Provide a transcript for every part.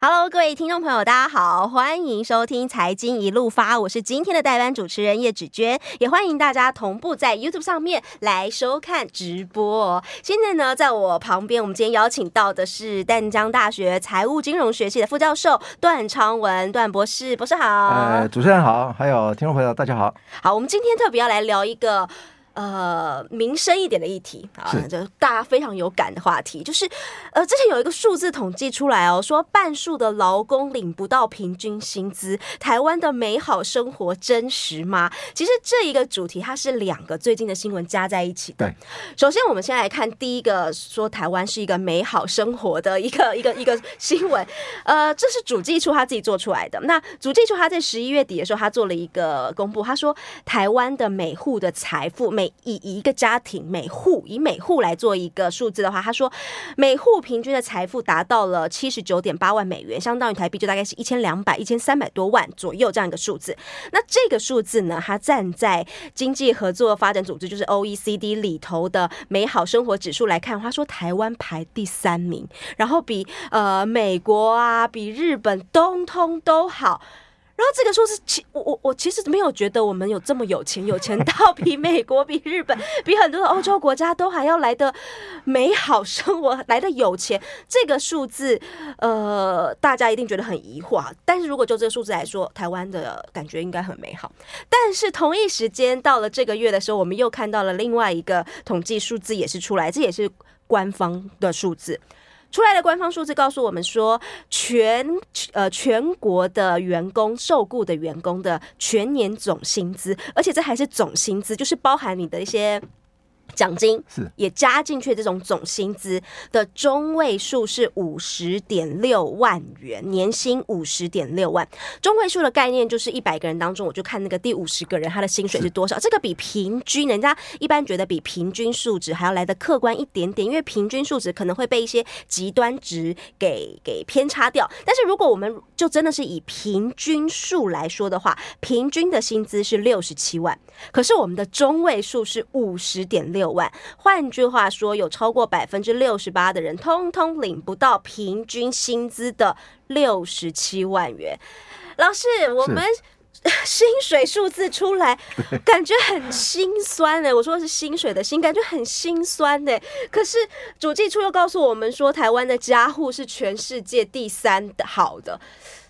Hello，各位听众朋友，大家好，欢迎收听财经一路发，我是今天的代班主持人叶芷娟，也欢迎大家同步在 YouTube 上面来收看直播。现在呢，在我旁边，我们今天邀请到的是淡江大学财务金融学系的副教授段昌文段博士，博士好。呃，主持人好，还有听众朋友大家好。好，我们今天特别要来聊一个。呃，民生一点的议题啊，就大家非常有感的话题，就是呃，之前有一个数字统计出来哦，说半数的劳工领不到平均薪资，台湾的美好生活真实吗？其实这一个主题，它是两个最近的新闻加在一起的。对，首先我们先来看第一个，说台湾是一个美好生活的一个 一个一个新闻。呃，这是主计处他自己做出来的。那主计处他在十一月底的时候，他做了一个公布，他说台湾的每户的财富每以一个家庭每户以每户来做一个数字的话，他说每户平均的财富达到了七十九点八万美元，相当于台币就大概是一千两百一千三百多万左右这样一个数字。那这个数字呢，它站在经济合作发展组织就是 OECD 里头的美好生活指数来看，他说台湾排第三名，然后比呃美国啊，比日本通通都好。然后这个数字，其我我我其实没有觉得我们有这么有钱，有钱到比美国、比日本、比很多的欧洲国家都还要来的美好生活，来的有钱。这个数字，呃，大家一定觉得很疑惑。但是如果就这个数字来说，台湾的感觉应该很美好。但是同一时间到了这个月的时候，我们又看到了另外一个统计数字也是出来，这也是官方的数字。出来的官方数字告诉我们说，全呃全国的员工受雇的员工的全年总薪资，而且这还是总薪资，就是包含你的一些。奖金是也加进去，这种总薪资的中位数是五十点六万元，年薪五十点六万。中位数的概念就是一百个人当中，我就看那个第五十个人他的薪水是多少。这个比平均，人家一般觉得比平均数值还要来的客观一点点，因为平均数值可能会被一些极端值给给偏差掉。但是如果我们就真的是以平均数来说的话，平均的薪资是六十七万，可是我们的中位数是五十点六。六万，换句话说，有超过百分之六十八的人通通领不到平均薪资的六十七万元。老师，我们 薪水数字出来，感觉很心酸呢。我说的是薪水的薪，感觉很心酸呢。可是主计处又告诉我们说，台湾的家户是全世界第三的好的。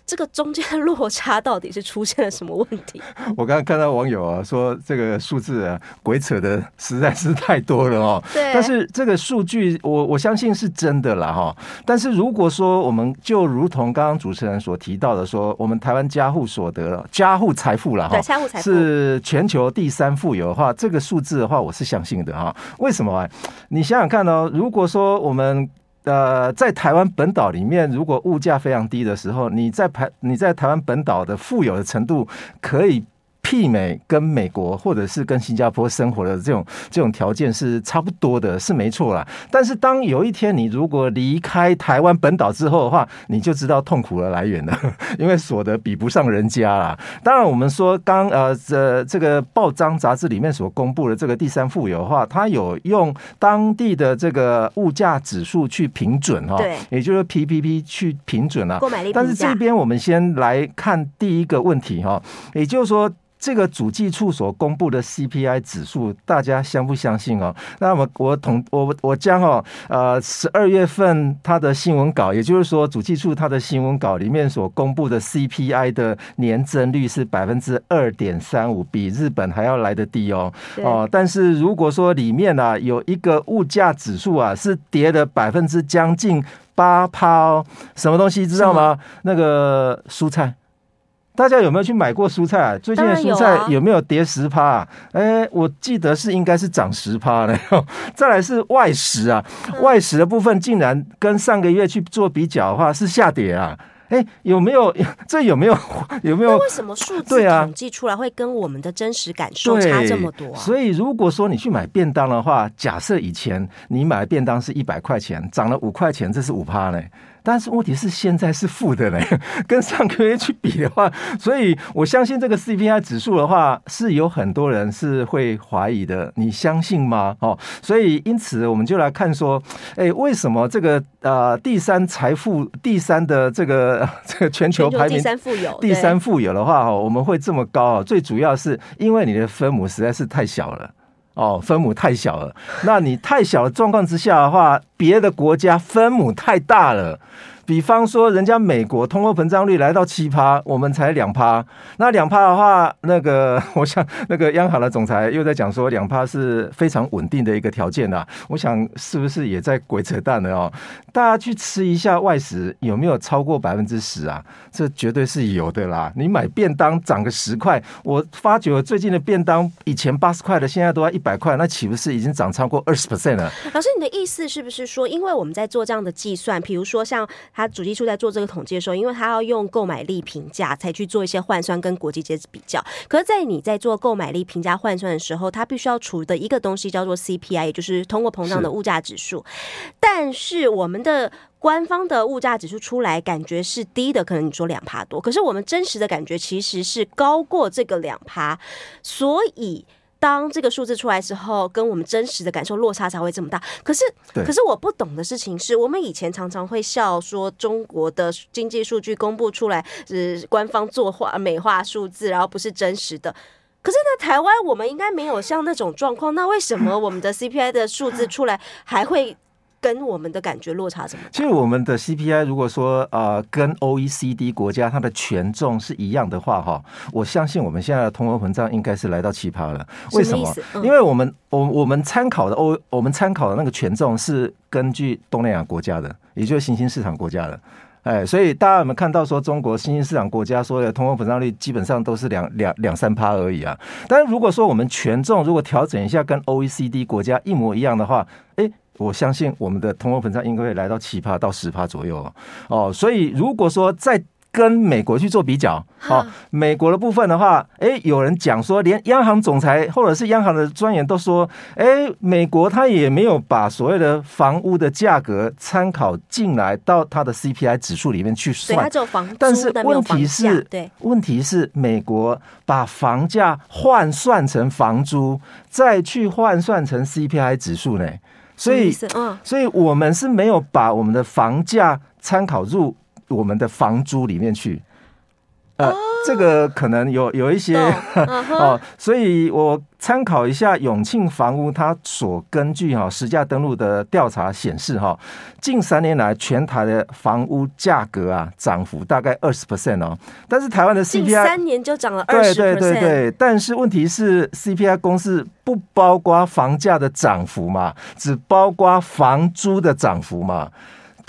这个中间的落差到底是出现了什么问题？我刚刚看到网友啊说，这个数字啊鬼扯的实在是太多了哦。对。但是这个数据我我相信是真的啦哈。但是如果说我们就如同刚刚主持人所提到的说，我们台湾家户所得、家户财富了哈，家户财富是全球第三富有的话，这个数字的话我是相信的哈。为什么啊？你想想看哦，如果说我们呃，在台湾本岛里面，如果物价非常低的时候，你在台你在台湾本岛的富有的程度可以。媲美跟美国或者是跟新加坡生活的这种这种条件是差不多的，是没错啦。但是当有一天你如果离开台湾本岛之后的话，你就知道痛苦的来源了，因为所得比不上人家啦。当然，我们说刚呃这这个报章杂志里面所公布的这个第三富有的话，它有用当地的这个物价指数去评准哈，对，也就是 PPP 去评准了。购买力。但是这边我们先来看第一个问题哈，也就是说。这个主计处所公布的 CPI 指数，大家相不相信哦？那么我统我我将哦，呃，十二月份它的新闻稿，也就是说主计处它的新闻稿里面所公布的 CPI 的年增率是百分之二点三五，比日本还要来得低哦。哦，但是如果说里面啊有一个物价指数啊是跌了百分之将近八趴哦，什么东西知道吗？那个蔬菜。大家有没有去买过蔬菜啊？最近的蔬菜有没有跌十趴啊？哎，我记得是应该是涨十趴的。再来是外食啊，外食的部分竟然跟上个月去做比较的话是下跌啊。哎，有没有 这有没有 有没有？为什么数字统计出来会跟我们的真实感受差这么多啊？所以如果说你去买便当的话，假设以前你买的便当是一百块钱，涨了五块钱，这是五趴呢。但是问题是现在是负的嘞，跟上个月去比的话，所以我相信这个 CPI 指数的话，是有很多人是会怀疑的。你相信吗？哦，所以因此我们就来看说，哎，为什么这个呃第三财富第三的这个 这个全球排名第三富有第三富有的话哦，我们会这么高啊？最主要是因为你的分母实在是太小了。哦，分母太小了。那你太小的状况之下的话，别的国家分母太大了。比方说，人家美国通货膨胀率来到七趴，我们才两趴。那两趴的话，那个 我想，那个央行的总裁又在讲说，两趴是非常稳定的一个条件啊。我想，是不是也在鬼扯淡了哦？大家去吃一下外食，有没有超过百分之十啊？这绝对是有的啦。你买便当涨个十块，我发觉最近的便当以前八十块的，现在都要一百块，那岂不是已经涨超过二十 percent 了？老师，你的意思是不是说，因为我们在做这样的计算，比如说像。他主计处在做这个统计的时候，因为他要用购买力评价才去做一些换算跟国际间比较。可是，在你在做购买力评价换算的时候，它必须要除的一个东西叫做 CPI，也就是通货膨胀的物价指数。但是我们的官方的物价指数出来，感觉是低的，可能你说两趴多，可是我们真实的感觉其实是高过这个两趴，所以。当这个数字出来之后，跟我们真实的感受落差才会这么大。可是，可是我不懂的事情是，我们以前常常会笑说中国的经济数据公布出来是官方作画美化数字，然后不是真实的。可是呢，台湾我们应该没有像那种状况。那为什么我们的 CPI 的数字出来还会？跟我们的感觉落差怎么？其实我们的 CPI 如果说呃跟 OECD 国家它的权重是一样的话哈，我相信我们现在的通货膨胀应该是来到奇葩了。为什么？嗯、因为我们我我们参考的欧我们参考的那个权重是根据东南亚国家的，也就是新兴市场国家的。哎，所以大家有没有看到说中国新兴市场国家说的通货膨胀率基本上都是两两两三趴而已啊？但是如果说我们权重如果调整一下跟 OECD 国家一模一样的话，哎。我相信我们的通货膨胀应该会来到七趴到十趴左右哦，所以如果说再跟美国去做比较，哦，美国的部分的话，哎，有人讲说，连央行总裁或者是央行的专员都说，哎，美国他也没有把所谓的房屋的价格参考进来到他的 CPI 指数里面去算，但是问题是，对，问题是美国把房价换算成房租，再去换算成 CPI 指数呢？所以，所以我们是没有把我们的房价参考入我们的房租里面去。呃，这个可能有有一些 哦，所以我参考一下永庆房屋，它所根据哈实价登录的调查显示哈，近三年来全台的房屋价格啊涨幅大概二十 percent 哦，但是台湾的 CPI 三年就涨了二十 percent，对对对。对，但是问题是 CPI 公式不包括房价的涨幅嘛，只包括房租的涨幅嘛。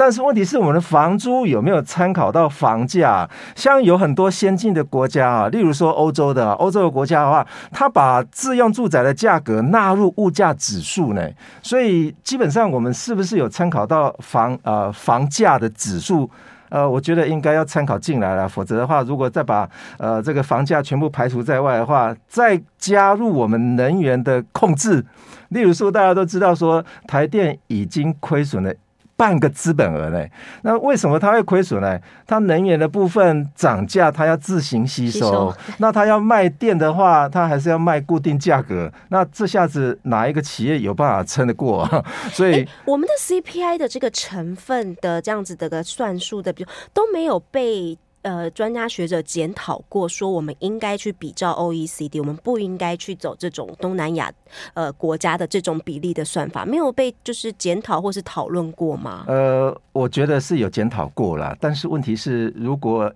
但是问题是，我们的房租有没有参考到房价？像有很多先进的国家啊，例如说欧洲的欧洲的国家的话，它把自用住宅的价格纳入物价指数呢。所以基本上，我们是不是有参考到房呃房价的指数？呃，我觉得应该要参考进来了。否则的话，如果再把呃这个房价全部排除在外的话，再加入我们能源的控制，例如说大家都知道说台电已经亏损了。半个资本额呢？那为什么它会亏损呢？它能源的部分涨价，它要自行吸收。吸收那它要卖电的话，它还是要卖固定价格。那这下子哪一个企业有办法撑得过啊？所以我们的 CPI 的这个成分的这样子的个算数的，比如都没有被。呃，专家学者检讨过，说我们应该去比照 OECD，我们不应该去走这种东南亚呃国家的这种比例的算法，没有被就是检讨或是讨论过吗？呃，我觉得是有检讨过啦，但是问题是，如果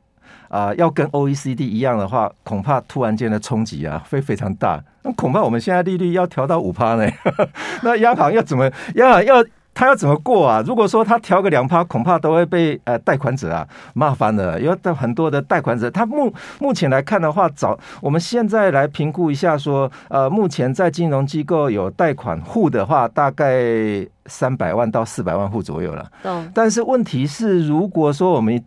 啊、要跟 OECD 一样的话，恐怕突然间的冲击啊会非常大，那恐怕我们现在利率要调到五趴呢，那央行要怎么央行要？他要怎么过啊？如果说他调个两趴，恐怕都会被呃贷款者啊骂翻了。因为很多的贷款者，他目目前来看的话，早我们现在来评估一下，说呃，目前在金融机构有贷款户的话，大概三百万到四百万户左右了。嗯。但是问题是，如果说我们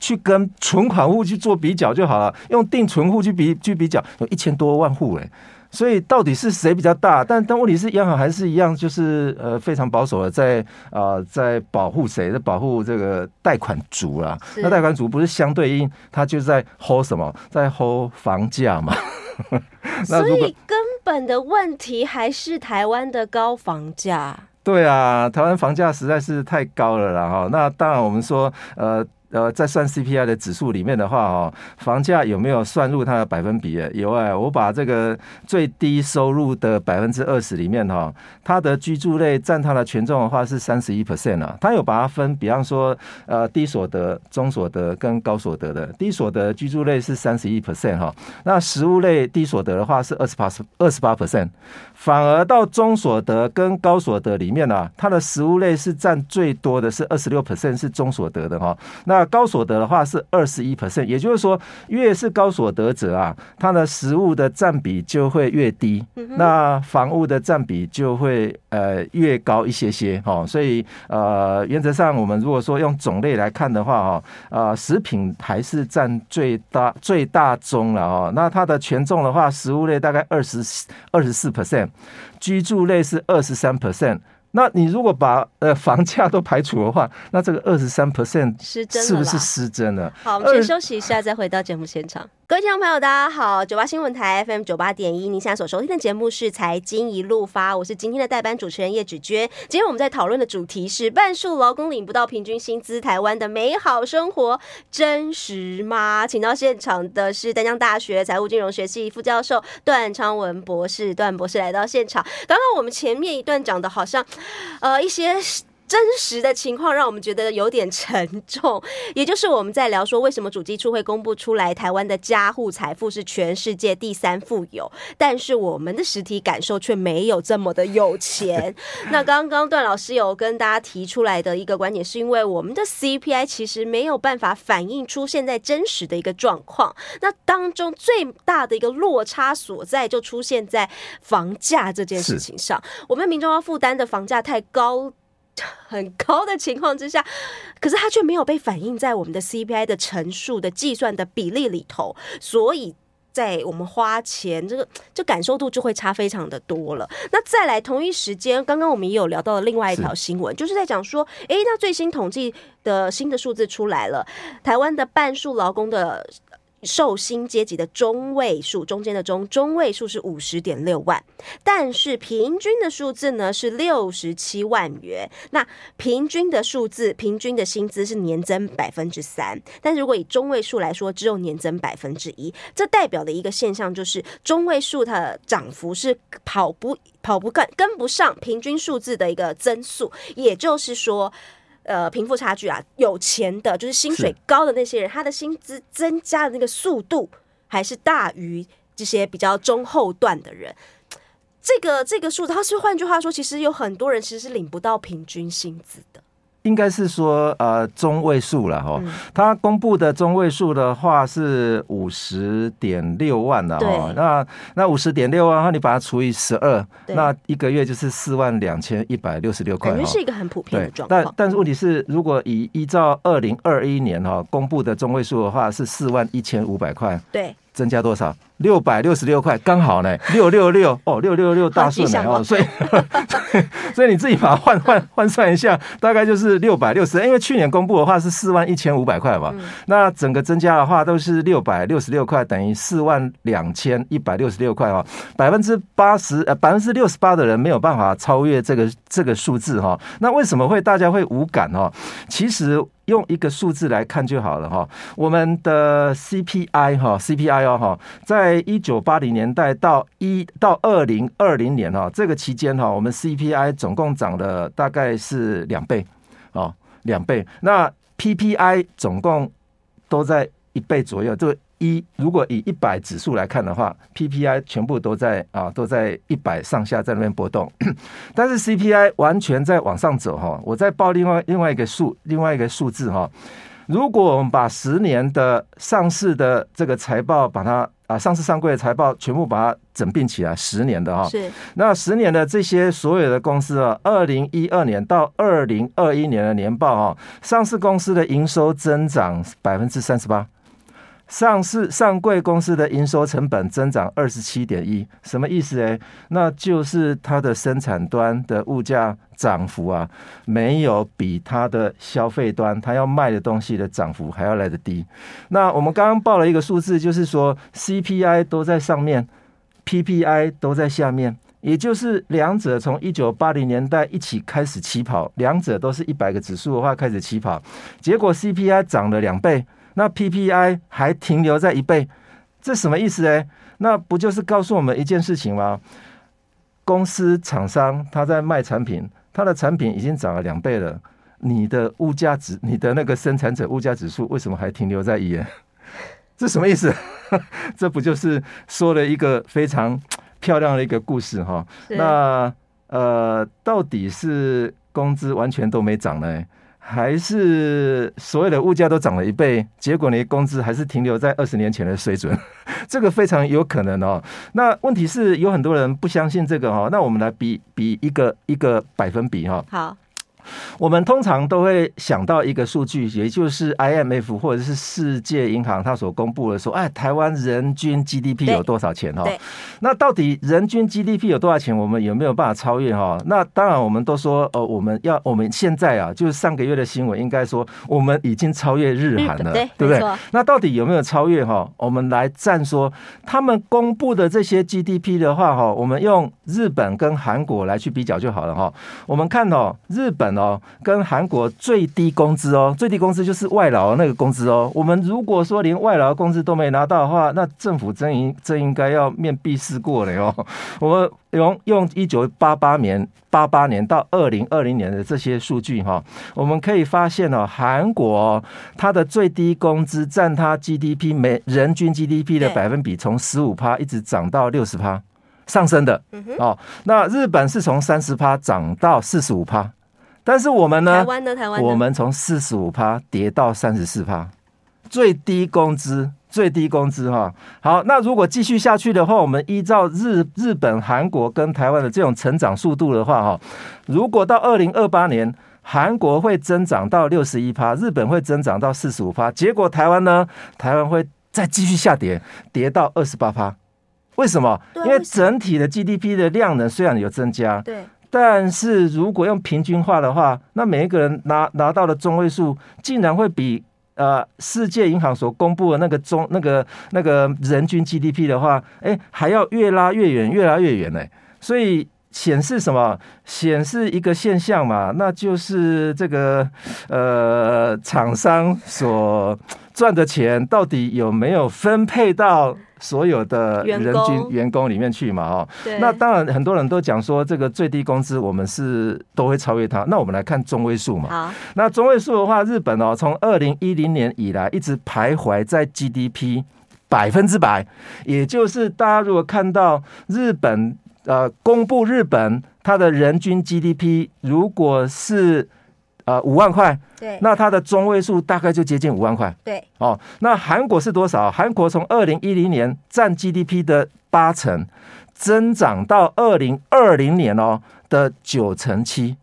去跟存款户去做比较就好了，用定存户去比去比较，有一千多万户哎。所以到底是谁比较大？但但问题是央行还是一样，就是呃非常保守的在啊、呃、在保护谁？在保护这个贷款族啦。那贷款族不是相对应，他就在 hold 什么？在 hold 房价嘛。所以根本的问题还是台湾的高房价。对啊，台湾房价实在是太高了啦哈。那当然我们说呃。呃，在算 CPI 的指数里面的话，哦，房价有没有算入它的百分比？有哎，我把这个最低收入的百分之二十里面，哈，它的居住类占它的权重的话是三十一 percent 啊。它有把它分，比方说，呃，低所得、中所得跟高所得的。低所得居住类是三十一 percent 哈，那实物类低所得的话是二十八二十八 percent，反而到中所得跟高所得里面呢，它的实物类是占最多的是二十六 percent 是中所得的哈，那高所得的话是二十一 percent，也就是说，越是高所得者啊，他的食物的占比就会越低，那房屋的占比就会呃越高一些些哈。所以呃，原则上我们如果说用种类来看的话哈，呃，食品还是占最大最大宗了哦。那它的权重的话，食物类大概二十二十四 percent，居住类是二十三 percent。那你如果把呃 房价都排除的话，那这个二十三 percent 是不是失真了？好，我们先休息一下，再回到节目现场。各位听众朋友，大家好，九八新闻台 FM 九八点一，您现在所收听的节目是财经一路发，我是今天的代班主持人叶芷娟。今天我们在讨论的主题是半数劳工领不到平均薪资，台湾的美好生活真实吗？请到现场的是淡江大学财务金融学系副教授段昌文博士，段博士来到现场。刚刚我们前面一段讲的好像，呃，一些。真实的情况让我们觉得有点沉重，也就是我们在聊说，为什么主机处会公布出来台湾的家户财富是全世界第三富有，但是我们的实体感受却没有这么的有钱。那刚刚段老师有跟大家提出来的一个观点，是因为我们的 CPI 其实没有办法反映出现在真实的一个状况。那当中最大的一个落差所在，就出现在房价这件事情上。我们民众要负担的房价太高。很高的情况之下，可是它却没有被反映在我们的 CPI 的乘数的计算的比例里头，所以在我们花钱这个这感受度就会差非常的多了。那再来同一时间，刚刚我们也有聊到了另外一条新闻，就是在讲说，诶，那最新统计的新的数字出来了，台湾的半数劳工的。受薪阶级的中位数，中间的中中位数是五十点六万，但是平均的数字呢是六十七万元。那平均的数字，平均的薪资是年增百分之三，但如果以中位数来说，只有年增百分之一。这代表的一个现象就是，中位数它的涨幅是跑不跑不跟跟不上平均数字的一个增速，也就是说。呃，贫富差距啊，有钱的，就是薪水高的那些人，他的薪资增加的那个速度，还是大于这些比较中后段的人。这个这个数字，他是换句话说，其实有很多人其实是领不到平均薪资的。应该是说呃中位数了哈，它公布的中位数的话是五十点六万了哈，那那五十点六万，你把它除以十二，那一个月就是四万两千一百六十六块，感觉是一个很普遍的状况。但但是问题是，如果以依照二零二一年哈公布的中位数的话，是四万一千五百块，对，增加多少？六百六十六块，刚好呢，六六六哦，六六六大顺呢哦，所以 所以你自己把它换换换算一下，大概就是六百六十。因为去年公布的话是四万一千五百块嘛，那整个增加的话都是六百六十六块，等于四万两千一百六十六块哦，百分之八十呃百分之六十八的人没有办法超越这个这个数字哈。那为什么会大家会无感哦？其实。用一个数字来看就好了哈，我们的 CPI 哈 CPI 哦哈，在在一九八零年代到一到二零二零年哈这个期间哈，我们 CPI 总共涨了大概是两倍哦，两倍。那 PPI 总共都在一倍左右，就。一如果以一百指数来看的话，PPI 全部都在啊都在一百上下在那边波动，但是 CPI 完全在往上走哈。我再报另外另外一个数另外一个数字哈，如果我们把十年的上市的这个财报，把它啊上市上柜的财报全部把它整并起来，十年的哈，是那十年的这些所有的公司啊，二零一二年到二零二一年的年报啊，上市公司的营收增长百分之三十八。上市上柜公司的营收成本增长二十七点一，什么意思？诶？那就是它的生产端的物价涨幅啊，没有比它的消费端它要卖的东西的涨幅还要来得低。那我们刚刚报了一个数字，就是说 CPI 都在上面，PPI 都在下面，也就是两者从一九八零年代一起开始起跑，两者都是一百个指数的话开始起跑，结果 CPI 涨了两倍。那 PPI 还停留在一倍，这什么意思呢？那不就是告诉我们一件事情吗？公司厂商他在卖产品，他的产品已经涨了两倍了，你的物价指，你的那个生产者物价指数为什么还停留在一？这什么意思？这不就是说了一个非常漂亮的一个故事哈？那呃，到底是工资完全都没涨呢？还是所有的物价都涨了一倍，结果呢工资还是停留在二十年前的水准，这个非常有可能哦。那问题是有很多人不相信这个哦，那我们来比比一个一个百分比哈。好。我们通常都会想到一个数据，也就是 IMF 或者是世界银行它所公布的说，哎，台湾人均 GDP 有多少钱哈？那到底人均 GDP 有多少钱？我们有没有办法超越哈？那当然，我们都说，呃，我们要我们现在啊，就是上个月的新闻，应该说我们已经超越日韩了，对不对？那到底有没有超越哈？我们来站说他们公布的这些 GDP 的话哈，我们用日本跟韩国来去比较就好了哈。我们看哦，日本。哦，跟韩国最低工资哦，最低工资就是外劳那个工资哦。我们如果说连外劳工资都没拿到的话，那政府真应真应该要面壁思过了哦。我们用用一九八八年八八年到二零二零年的这些数据哈，我们可以发现哦，韩国它的最低工资占它 GDP 每人均 GDP 的百分比从十五趴一直涨到六十趴上升的哦。那日本是从三十趴涨到四十五趴。但是我们呢？台湾呢？台湾我们从四十五趴跌到三十四趴，最低工资，最低工资哈。好，那如果继续下去的话，我们依照日日本、韩国跟台湾的这种成长速度的话哈，如果到二零二八年，韩国会增长到六十一趴，日本会增长到四十五趴，结果台湾呢？台湾会再继续下跌，跌到二十八趴。为什么？因为整体的 GDP 的量能，虽然有增加，对。但是如果用平均化的话，那每一个人拿拿到的中位数，竟然会比呃世界银行所公布的那个中那个那个人均 GDP 的话，哎，还要越拉越远，越拉越远呢。所以显示什么？显示一个现象嘛，那就是这个呃厂商所赚的钱到底有没有分配到？所有的人均员工里面去嘛，哦，那当然很多人都讲说这个最低工资我们是都会超越它。那我们来看中位数嘛，好，那中位数的话，日本哦，从二零一零年以来一直徘徊在 GDP 百分之百，也就是大家如果看到日本呃公布日本它的人均 GDP 如果是。呃，五万块，对，那它的中位数大概就接近五万块，对，哦，那韩国是多少？韩国从二零一零年占 GDP 的八成，增长到二零二零年哦的九成七，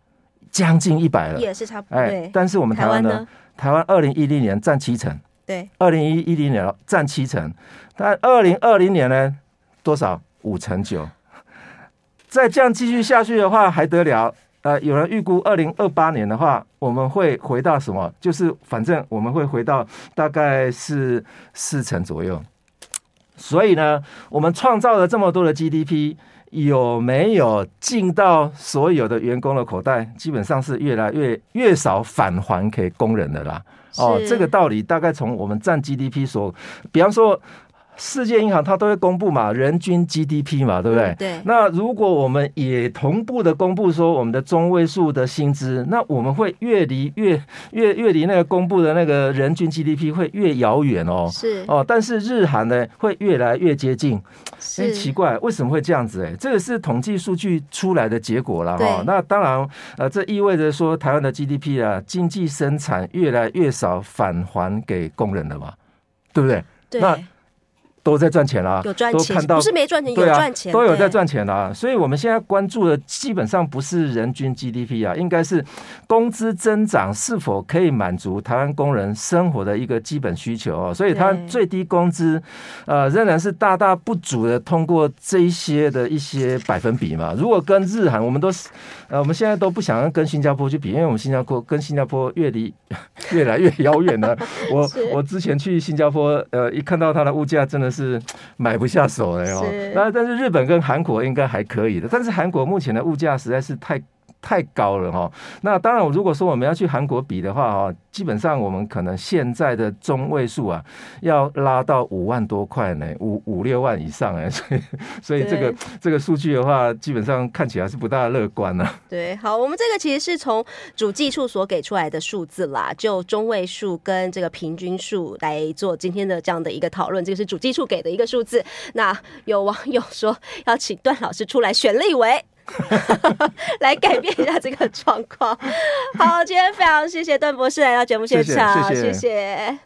将近一百了，也是差不多。哎，但是我们台湾呢？台湾二零一零年占七成，对，二零一一零年占七成，但二零二零年呢？多少？五成九，再这样继续下去的话，还得了？呃，有人预估二零二八年的话，我们会回到什么？就是反正我们会回到大概是四成左右。所以呢，我们创造了这么多的 GDP，有没有进到所有的员工的口袋？基本上是越来越越少返还给工人的啦。哦，这个道理大概从我们占 GDP 所，比方说。世界银行它都会公布嘛，人均 GDP 嘛，对不对？嗯、对。那如果我们也同步的公布说我们的中位数的薪资，那我们会越离越越越离那个公布的那个人均 GDP 会越遥远哦。是哦，但是日韩呢会越来越接近。是。奇怪，为什么会这样子？哎，这个是统计数据出来的结果了哈。那当然，呃，这意味着说台湾的 GDP 啊，经济生产越来越少返还给工人了嘛，对不对？对。那都在赚钱啦，有赚钱，都看到不是没赚钱，有赚钱，都有在赚钱啦。所以我们现在关注的基本上不是人均 GDP 啊，应该是工资增长是否可以满足台湾工人生活的一个基本需求哦。所以它最低工资呃仍然是大大不足的，通过这一些的一些百分比嘛。如果跟日韩，我们都是呃我们现在都不想要跟新加坡去比，因为我们新加坡跟新加坡越离 越来越遥远了。我 我之前去新加坡，呃，一看到它的物价真的是。买不下手了哟，那但是日本跟韩国应该还可以的，但是韩国目前的物价实在是太。太高了哈，那当然，如果说我们要去韩国比的话哈，基本上我们可能现在的中位数啊，要拉到五万多块呢，五五六万以上哎，所以 所以这个这个数据的话，基本上看起来是不大乐观呢。对，好，我们这个其实是从主计处所给出来的数字啦，就中位数跟这个平均数来做今天的这样的一个讨论，这个是主计处给的一个数字。那有网友说要请段老师出来选立委。来改变一下这个状况。好，今天非常谢谢段博士来到节目现场，谢谢。